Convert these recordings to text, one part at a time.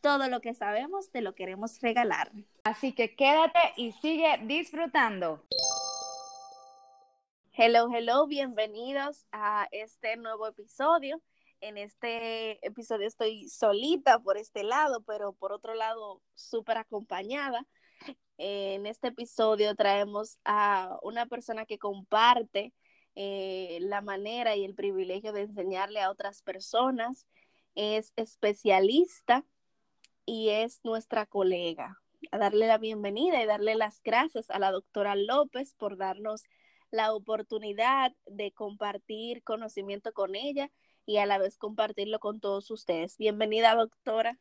Todo lo que sabemos te lo queremos regalar. Así que quédate y sigue disfrutando. Hello, hello, bienvenidos a este nuevo episodio. En este episodio estoy solita por este lado, pero por otro lado súper acompañada. En este episodio traemos a una persona que comparte eh, la manera y el privilegio de enseñarle a otras personas. Es especialista y es nuestra colega. A darle la bienvenida y darle las gracias a la doctora López por darnos la oportunidad de compartir conocimiento con ella y a la vez compartirlo con todos ustedes. Bienvenida, doctora.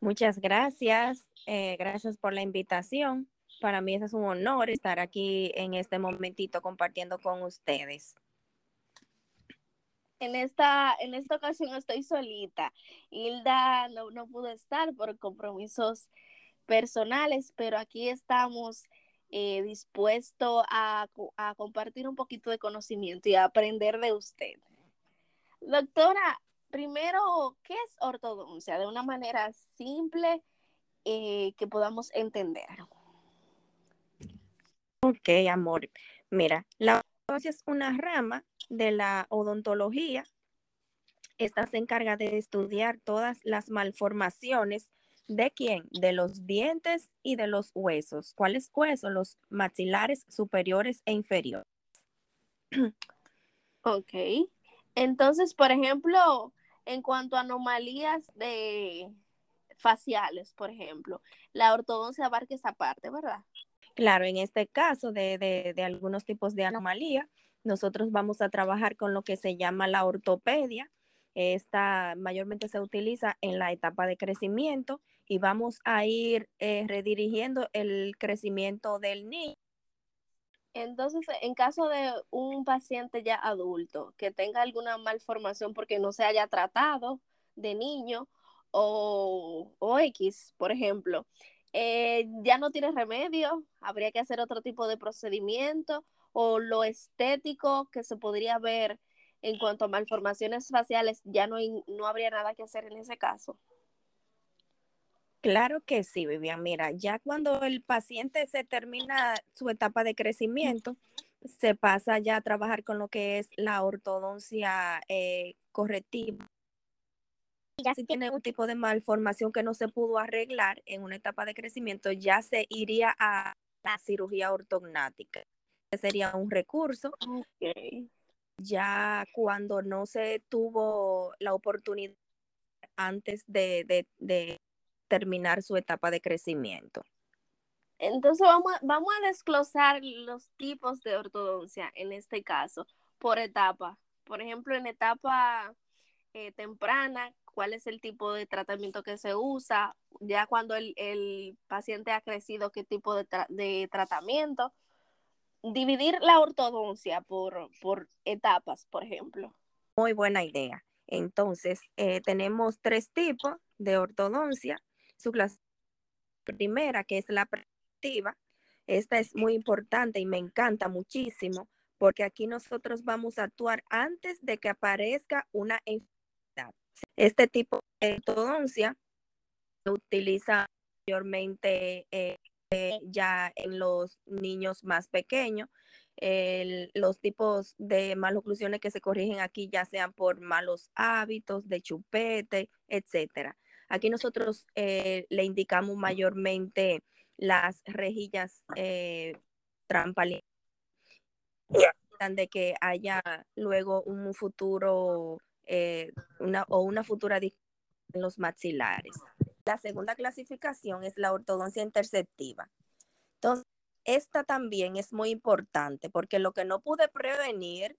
Muchas gracias. Eh, gracias por la invitación. Para mí es un honor estar aquí en este momentito compartiendo con ustedes en esta, en esta ocasión estoy solita. Hilda no, no pudo estar por compromisos personales, pero aquí estamos eh, dispuestos a, a, compartir un poquito de conocimiento y a aprender de usted. Doctora, primero, ¿qué es ortodoncia? De una manera simple eh, que podamos entender. Ok, amor. Mira, la ortodoncia es una rama de la odontología. Esta se encarga de estudiar todas las malformaciones de quién? De los dientes y de los huesos. ¿Cuáles huesos? Los maxilares superiores e inferiores. Ok. Entonces, por ejemplo, en cuanto a anomalías de faciales, por ejemplo, la ortodoncia abarca esa parte, ¿verdad? Claro, en este caso de, de, de algunos tipos de anomalía, nosotros vamos a trabajar con lo que se llama la ortopedia. Esta mayormente se utiliza en la etapa de crecimiento y vamos a ir eh, redirigiendo el crecimiento del niño. Entonces, en caso de un paciente ya adulto que tenga alguna malformación porque no se haya tratado de niño o, o X, por ejemplo, eh, ya no tiene remedio, habría que hacer otro tipo de procedimiento o lo estético que se podría ver en cuanto a malformaciones faciales, ya no, no habría nada que hacer en ese caso. Claro que sí, Vivian. Mira, ya cuando el paciente se termina su etapa de crecimiento, se pasa ya a trabajar con lo que es la ortodoncia eh, correctiva. Ya si tiene un tipo de malformación que no se pudo arreglar en una etapa de crecimiento, ya se iría a la cirugía ortognática sería un recurso. Ya cuando no se tuvo la oportunidad antes de, terminar su etapa de crecimiento. Entonces vamos, vamos a desglosar los tipos de ortodoncia en este caso por etapa. Por ejemplo, en etapa eh, temprana, cuál es el tipo de tratamiento que se usa, ya cuando el, paciente ha crecido, qué tipo de, de tratamiento dividir la ortodoncia por, por etapas, por ejemplo. Muy buena idea. Entonces, eh, tenemos tres tipos de ortodoncia. Su clase primera, que es la preventiva, esta es muy importante y me encanta muchísimo porque aquí nosotros vamos a actuar antes de que aparezca una enfermedad. Este tipo de ortodoncia se utiliza mayormente eh, ya en los niños más pequeños. los tipos de maloclusiones que se corrigen aquí ya sean por malos hábitos, de chupete, etcétera. Aquí nosotros eh, le indicamos mayormente las rejillas eh, de que haya luego un futuro eh, una, o una futura en los maxilares. La segunda clasificación es la ortodoncia interceptiva. Entonces, esta también es muy importante porque lo que no pude prevenir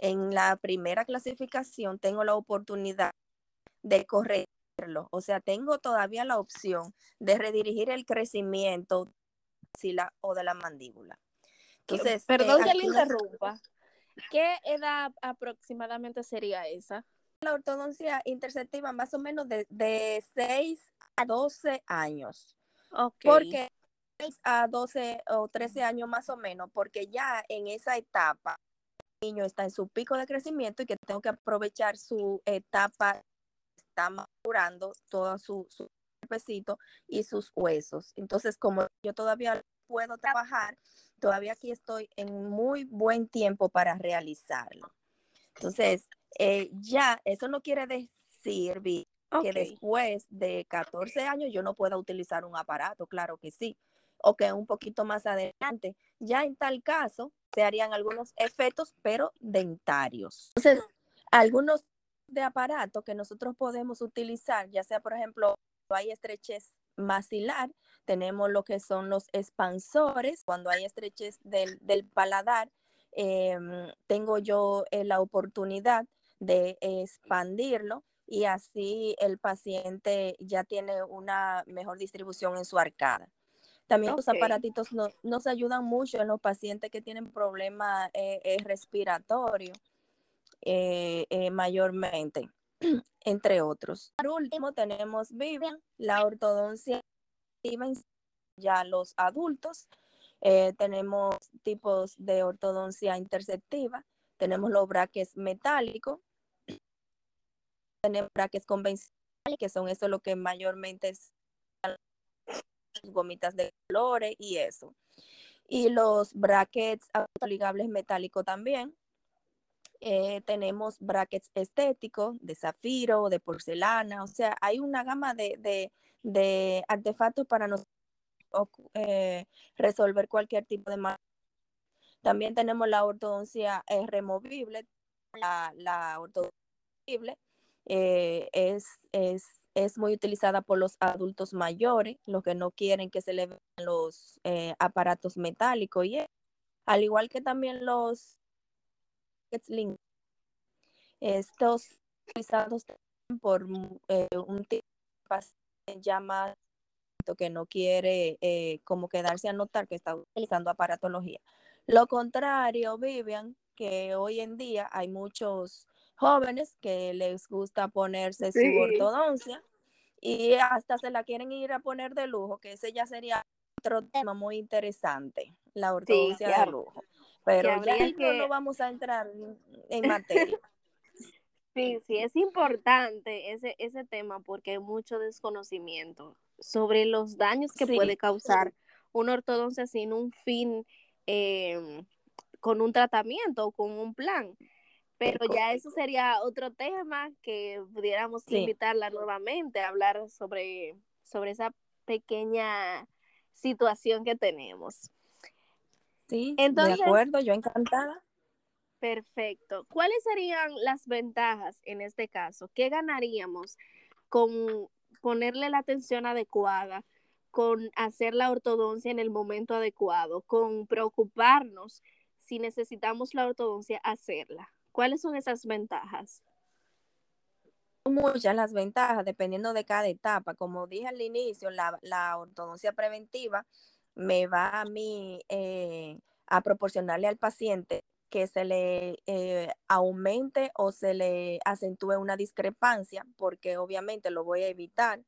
en la primera clasificación, tengo la oportunidad de corregirlo. O sea, tengo todavía la opción de redirigir el crecimiento o de la mandíbula. Entonces, perdón que le interrumpa. ¿Qué edad aproximadamente sería esa? La ortodoncia interceptiva más o menos de, de 6 a 12 años. Okay. Porque 6 a 12 o 13 años más o menos, porque ya en esa etapa el niño está en su pico de crecimiento y que tengo que aprovechar su etapa, está madurando todo su, su y sus huesos. Entonces, como yo todavía puedo trabajar, todavía aquí estoy en muy buen tiempo para realizarlo. Entonces, eh, ya, eso no quiere decir que después de 14 años yo no pueda utilizar un aparato, claro que sí, o que un poquito más adelante. Ya en tal caso se harían algunos efectos, pero dentarios. Entonces, algunos de aparato que nosotros podemos utilizar, ya sea, por ejemplo, hay estrechez maxilar, tenemos lo que son los expansores, cuando hay estrechez del, paladar, em, tengo yo eh, la oportunidad de expandirlo y así el paciente ya tiene una mejor distribución en su arcada. También los aparatitos nos ayudan mucho en los pacientes que tienen problemas eh, eh, respiratorios mayormente entre otros. Por último, tenemos Vivian, la ortodoncia ya los adultos. Eh, tenemos tipos de ortodoncia interceptiva, tenemos los braques metálicos, tenemos braques convencionales, que son eso lo que mayormente es gomitas de colores y eso. Y los brackets autoligables metálicos también, eh, tenemos brackets estéticos de zafiro, de porcelana, o sea, hay una gama de, artefactos para nos, eh, resolver cualquier tipo de mal. También tenemos la ortodoncia eh, removible, la, la ortodoncia es, es, es, muy utilizada por los adultos mayores, los que no quieren que se le vean los aparatos metálicos y al igual que también los estos utilizados por eh, un tipo de llama que no quiere eh, como quedarse a notar que está utilizando aparatología. Lo contrario, Vivian, que hoy en día hay muchos jóvenes que les gusta ponerse su ortodoncia y hasta se la quieren ir a poner de lujo, que ese ya sería otro tema muy interesante, la ortodoncia de lujo. Pero ya no vamos a entrar en materia. Sí, sí, es importante ese, ese tema porque hay mucho desconocimiento sobre los daños que puede causar una ortodoncia sin un fin, em, con un tratamiento o con un plan. Pero ya eso sería otro tema que pudiéramos invitarla nuevamente a hablar sobre, sobre esa pequeña situación que tenemos. Sí, Entonces, de acuerdo, yo encantada. Perfecto. ¿Cuáles serían las ventajas en este caso? ¿Qué ganaríamos con ponerle la atención adecuada, con hacer la ortodoncia en el momento adecuado, con preocuparnos si necesitamos la ortodoncia, hacerla? ¿Cuáles son esas ventajas? Muchas las ventajas, dependiendo de cada etapa. Como dije al inicio, la, ortodoncia preventiva me va eh, a proporcionarle al paciente que se le eh, aumente o se le acentúe una discrepancia, porque obviamente lo voy a evitar.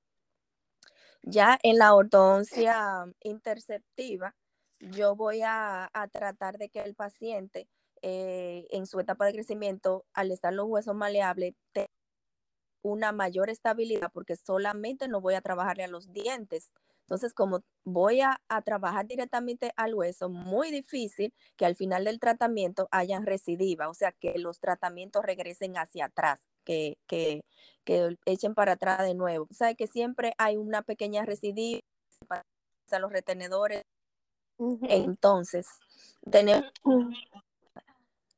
Ya en la ortodoncia interceptiva, yo voy a, tratar de que el paciente eh, en su etapa de crecimiento, al estar los huesos maleables, tenga una mayor estabilidad, porque solamente no voy a trabajarle a los dientes, entonces, como voy a, trabajar directamente al hueso, muy difícil que al final del tratamiento hayan recidiva, o sea, que los tratamientos regresen hacia atrás, que, que, echen para atrás de nuevo. O sea, que siempre hay una pequeña recidiva para los retenedores. Entonces, tenemos,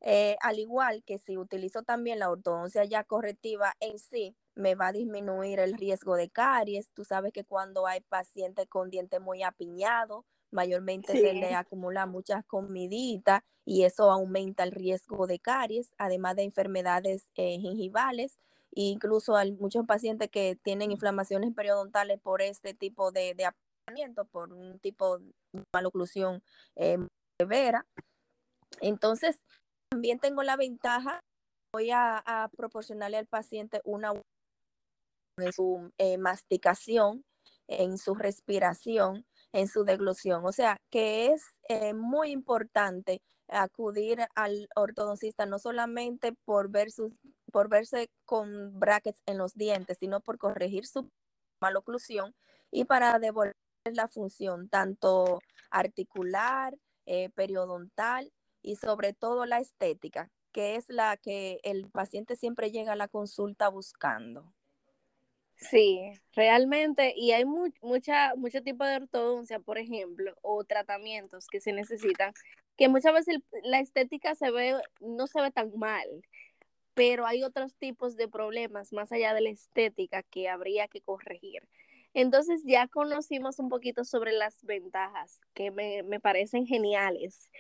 eh, al igual que si utilizo también la ortodoncia ya correctiva en sí, me va a disminuir el riesgo de caries. Tú sabes que cuando hay pacientes con dientes muy apiñados, mayormente se le acumula muchas comiditas y eso aumenta el riesgo de caries, además de enfermedades eh, gingivales. E incluso hay muchos pacientes que tienen inflamaciones periodontales por este tipo de, por un tipo de maloclusión eh, severa. Entonces, también tengo la ventaja, voy a, proporcionarle al paciente una en su eh, masticación, en su respiración, en su deglución. O sea, que es eh, muy importante acudir al ortodoncista no solamente por, ver sus, por verse con brackets en los dientes, sino por corregir su maloclusión y para devolver la función tanto articular, eh, periodontal y sobre todo la estética, que es la que el paciente siempre llega a la consulta buscando. Sí, realmente, y hay mucha, mucho tipo de ortodoncia, por ejemplo, o tratamientos que se necesitan, que muchas veces la estética se ve, no se ve tan mal, pero hay otros tipos de problemas más allá de la estética que habría que corregir. Entonces ya conocimos un poquito sobre las ventajas que me, me parecen geniales.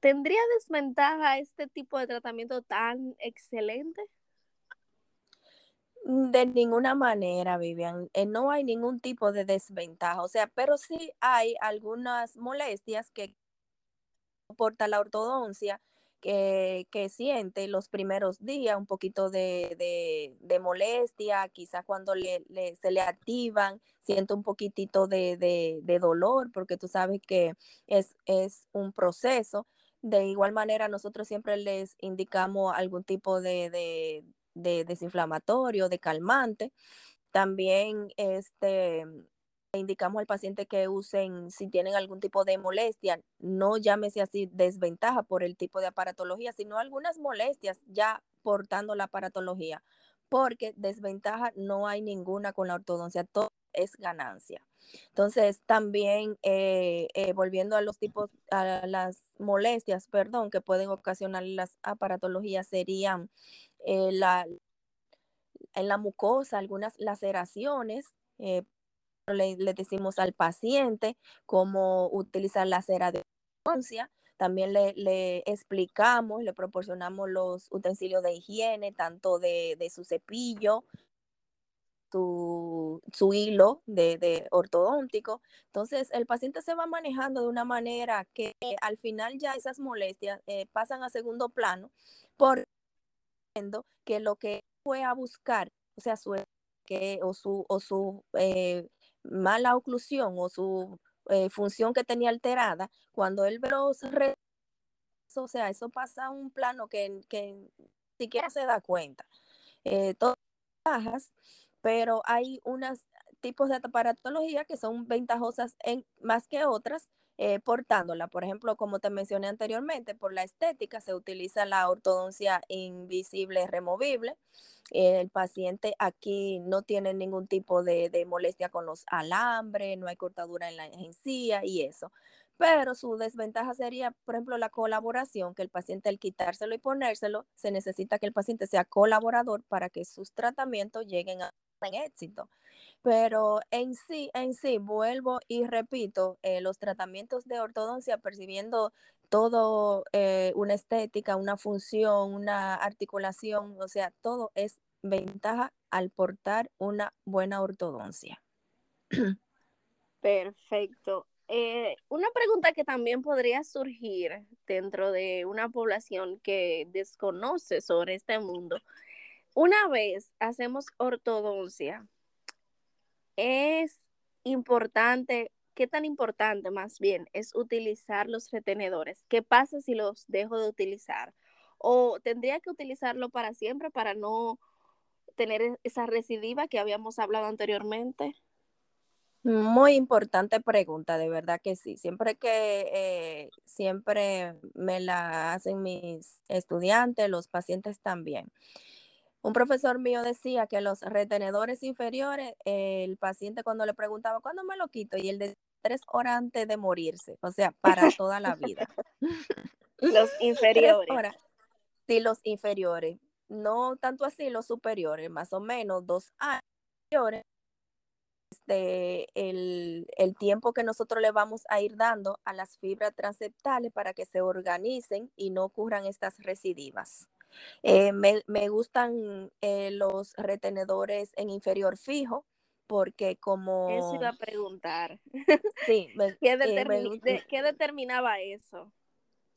¿Tendría desventaja este tipo de tratamiento tan excelente? De ninguna manera, Vivian. Eh, no hay ningún tipo de desventaja. O sea, pero sí hay algunas molestias que soporta la ortodoncia que, que, siente los primeros días, un poquito de, de, molestia, quizás cuando le, se le activan, siente un poquitito de, de, dolor, porque tú sabes que es, es un proceso. De igual manera, nosotros siempre les indicamos algún tipo de, de desinflamatorio, de calmante. También este, indicamos al paciente que usen, si tienen algún tipo de molestia, no llámese así desventaja por el tipo de aparatología, sino algunas molestias ya portando la aparatología, porque desventaja no hay ninguna con la ortodoncia, todo es ganancia. Entonces, también eh, eh, volviendo a los tipos, a las molestias, perdón, que pueden ocasionar las aparatologías, serían eh, la, en la mucosa, algunas laceraciones. Le, decimos al paciente cómo utilizar la cera de. También le, le, explicamos, le proporcionamos los utensilios de higiene, tanto de, de su cepillo, su, hilo de, de, ortodóntico. Entonces, el paciente se va manejando de una manera que al final ya esas molestias eh, pasan a segundo plano por que lo que fue a buscar, o sea, su, que, o su, o su eh, mala oclusión o su eh, función que tenía alterada, cuando él ve o sea, eso pasa a un plano que, que ni siquiera se da cuenta. Eh, todas bajas, pero hay unos tipos de aparatología que son ventajosas en, más que otras, eh, portándola. Por ejemplo, como te mencioné anteriormente, por la estética se utiliza la ortodoncia invisible removible. el paciente aquí no tiene ningún tipo de, molestia con los alambres, no hay cortadura en la encía y eso. Pero su desventaja sería, por ejemplo, la colaboración, que el paciente al quitárselo y ponérselo, se necesita que el paciente sea colaborador para que sus tratamientos lleguen a éxito. Pero en sí, en sí, vuelvo y repito, eh, los tratamientos de ortodoncia percibiendo todo, eh, una estética, una función, una articulación, o sea, todo es ventaja al portar una buena ortodoncia. Perfecto. Eh, una pregunta que también podría surgir dentro de una población que desconoce sobre este mundo. Una vez hacemos ortodoncia, es importante, ¿qué tan importante más bien es utilizar los retenedores? ¿Qué pasa si los dejo de utilizar? ¿O tendría que utilizarlo para siempre para no tener e-, esa recidiva que habíamos hablado anteriormente? Muy importante pregunta, de verdad que sí. Siempre que eh, siempre me la hacen mis estudiantes, los pacientes también. Un profesor mío decía que los retenedores inferiores, el paciente cuando le preguntaba, ¿cuándo me lo quito? Y él de tres horas antes de morirse, o sea, para toda la vida. los inferiores. Sí, los inferiores. No tanto así los superiores, más o menos dos años inferiores. Este, el, el tiempo que nosotros le vamos a ir dando a las fibras transeptales para que se organicen y no ocurran estas recidivas. Eh, me, gustan eh, los retenedores en inferior fijo porque como... Eso iba a preguntar. Sí, ¿Qué, eh, ¿Qué determinaba eso?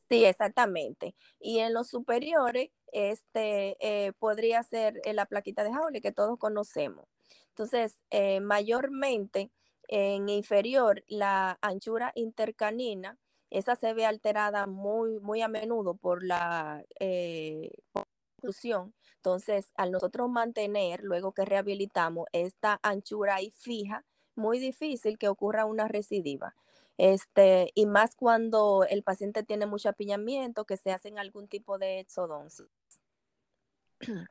Sí, exactamente. Y en los superiores, este eh, podría ser la plaquita de Howley que todos conocemos. Entonces, eh, mayormente en inferior, la anchura intercanina, esa se ve alterada muy, muy a menudo por la eh, Entonces, al nosotros mantener, luego que rehabilitamos, esta anchura ahí fija, muy difícil que ocurra una recidiva. Este, y más cuando el paciente tiene mucho apiñamiento, que se hacen algún tipo de exodoncia.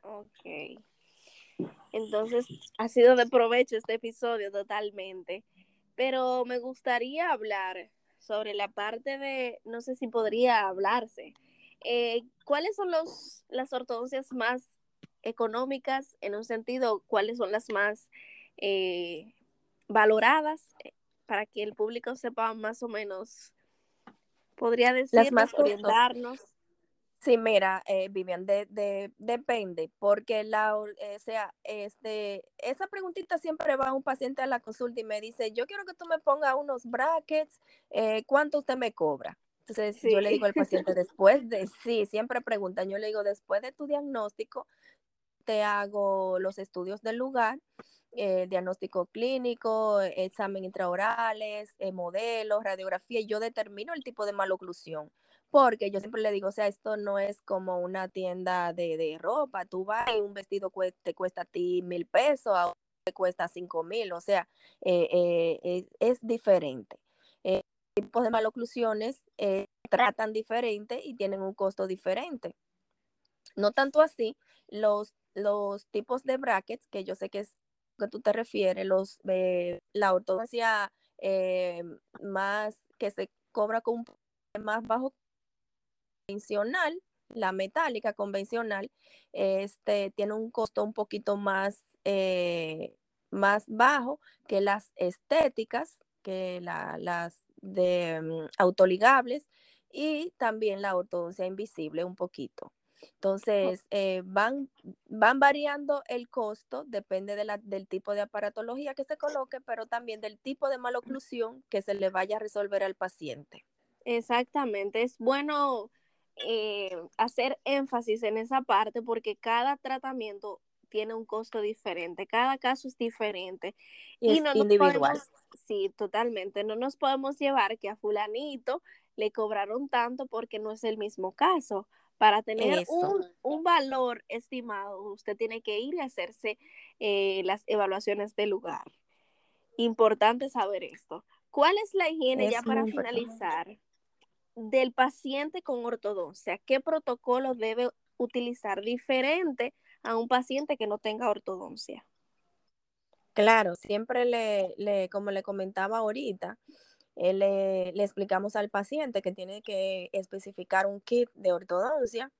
Ok. Entonces, ha sido de provecho este episodio totalmente. Pero me gustaría hablar sobre la parte de, no sé si podría hablarse, eh, ¿cuáles son los, las ortodoncias más económicas en un sentido? ¿Cuáles son las más eh, valoradas eh, para que el público sepa más o menos, podría decir, las más orientarnos? Sí, mira, eh, Vivian, de, depende, porque la, eh, sea, este, esa preguntita siempre va a un paciente a la consulta y me dice, yo quiero que tú me pongas unos brackets, eh, ¿cuánto usted me cobra? Entonces yo le digo al paciente, después de, sí, siempre preguntan, yo le digo, después de tu diagnóstico, te hago los estudios del lugar, diagnóstico clínico, examen intraorales, modelos, radiografía, y yo determino el tipo de maloclusión porque yo siempre le digo, o sea, esto no es como una tienda de, ropa, tú vas y un vestido te cuesta a ti mil pesos, a te cuesta cinco mil, o sea, eh, eh, es, diferente. Eh, tipos de maloclusiones eh, tratan diferente y tienen un costo diferente. No tanto así, los, los tipos de brackets, que yo sé que es que tú te refieres, los, la ortodoncia más que se cobra con un más bajo convencional, la metálica convencional, este, tiene un costo un poquito más, eh, más bajo que las estéticas, que las de mm, autoligables y también la ortodoncia invisible un poquito. Entonces, eh, van, van variando el costo, depende de la, del tipo de aparatología que se coloque, pero también del tipo de maloclusión que se le vaya a resolver al paciente. Exactamente, es bueno eh, hacer énfasis en esa parte porque cada tratamiento tiene un costo diferente, cada caso es diferente. Y, no individual. sí, totalmente. No nos podemos llevar que a fulanito le cobraron tanto porque no es el mismo caso. Para tener un, valor estimado, usted tiene que ir a hacerse eh, las evaluaciones del lugar. Importante saber esto. ¿Cuál es la higiene ya para finalizar? Del paciente con ortodoncia, ¿qué protocolo debe utilizar diferente a un paciente que no tenga ortodoncia? Claro, siempre le, como le comentaba ahorita, eh, le, le, explicamos al paciente que tiene que especificar un kit de ortodoncia.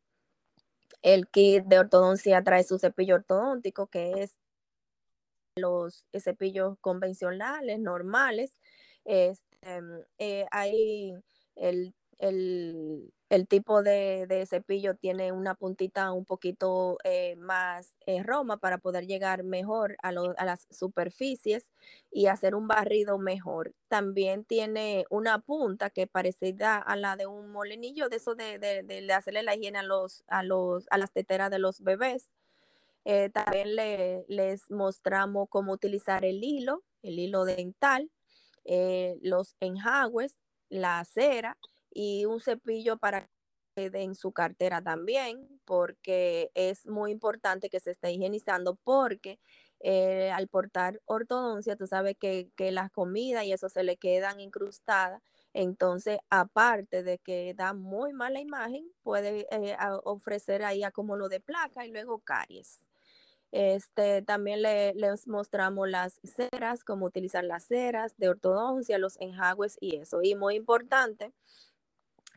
El kit de ortodoncia trae su cepillo ortodóntico, que es los cepillos convencionales, normales. Este, eh, hay el el, tipo de, cepillo tiene una puntita un poquito eh, más eh, roma para poder llegar mejor a, las superficies y hacer un barrido mejor. También tiene una punta que parecida a la de un molinillo, de eso de, hacerle la higiene a, los, a, los, a las teteras de los bebés. Eh, también les mostramos cómo utilizar el hilo, el hilo dental, los enjagües, la cera y un cepillo para que en su cartera también, porque es muy importante que se esté higienizando, porque eh, al portar ortodoncia, tú sabes que, que las comidas y eso se le quedan incrustadas. Entonces, aparte de que da muy mala imagen, puede eh, ofrecer ahí acúmulo de placa y luego caries. Este, también le, les mostramos las ceras, cómo utilizar las ceras de ortodoncia, los enjagües y eso. Y muy importante,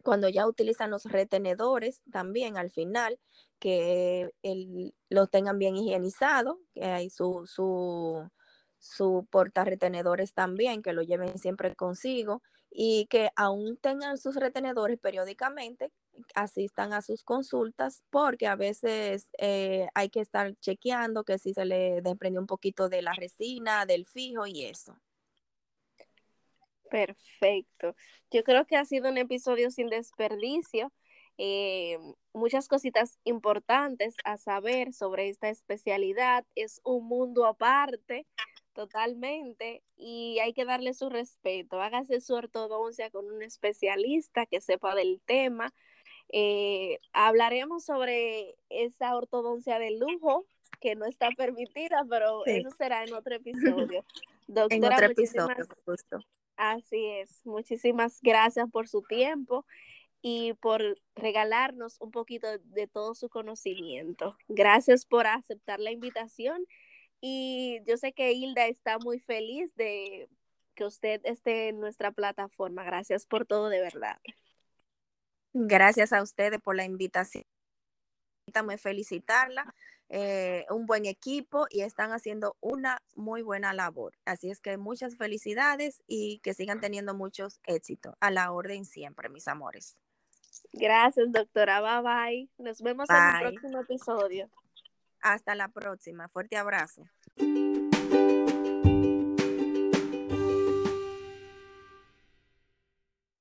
cuando ya utilizan los retenedores también al final, que los tengan bien higienizados, que hay su, su, su retenedores también, que lo lleven siempre consigo y que aún tengan sus retenedores periódicamente, asistan a sus consultas porque a veces eh, hay que estar chequeando que si se le desprendió un poquito de la resina, del fijo y eso. Perfecto. Yo creo que ha sido un episodio sin desperdicio. Eh, muchas cositas importantes a saber sobre esta especialidad. Es un mundo aparte totalmente y hay que darle su respeto. Hágase su ortodoncia con un especialista que sepa del tema. Eh, hablaremos sobre esa ortodoncia de lujo que no está permitida, pero eso será en otro episodio. Doctora, en otro episodio, justo. Así es. Muchísimas gracias por su tiempo y por regalarnos un poquito de todo su conocimiento. Gracias por aceptar la invitación y yo sé que Hilda está muy feliz de que usted esté en nuestra plataforma. Gracias por todo, de verdad. Gracias a ustedes por la invitación. También felicitarla. Eh, un buen equipo y están haciendo una muy buena labor. Así es que muchas felicidades y que sigan teniendo muchos éxitos. A la orden siempre, mis amores. Gracias, doctora. Bye bye. Nos vemos en el próximo episodio. Hasta la próxima. Fuerte abrazo.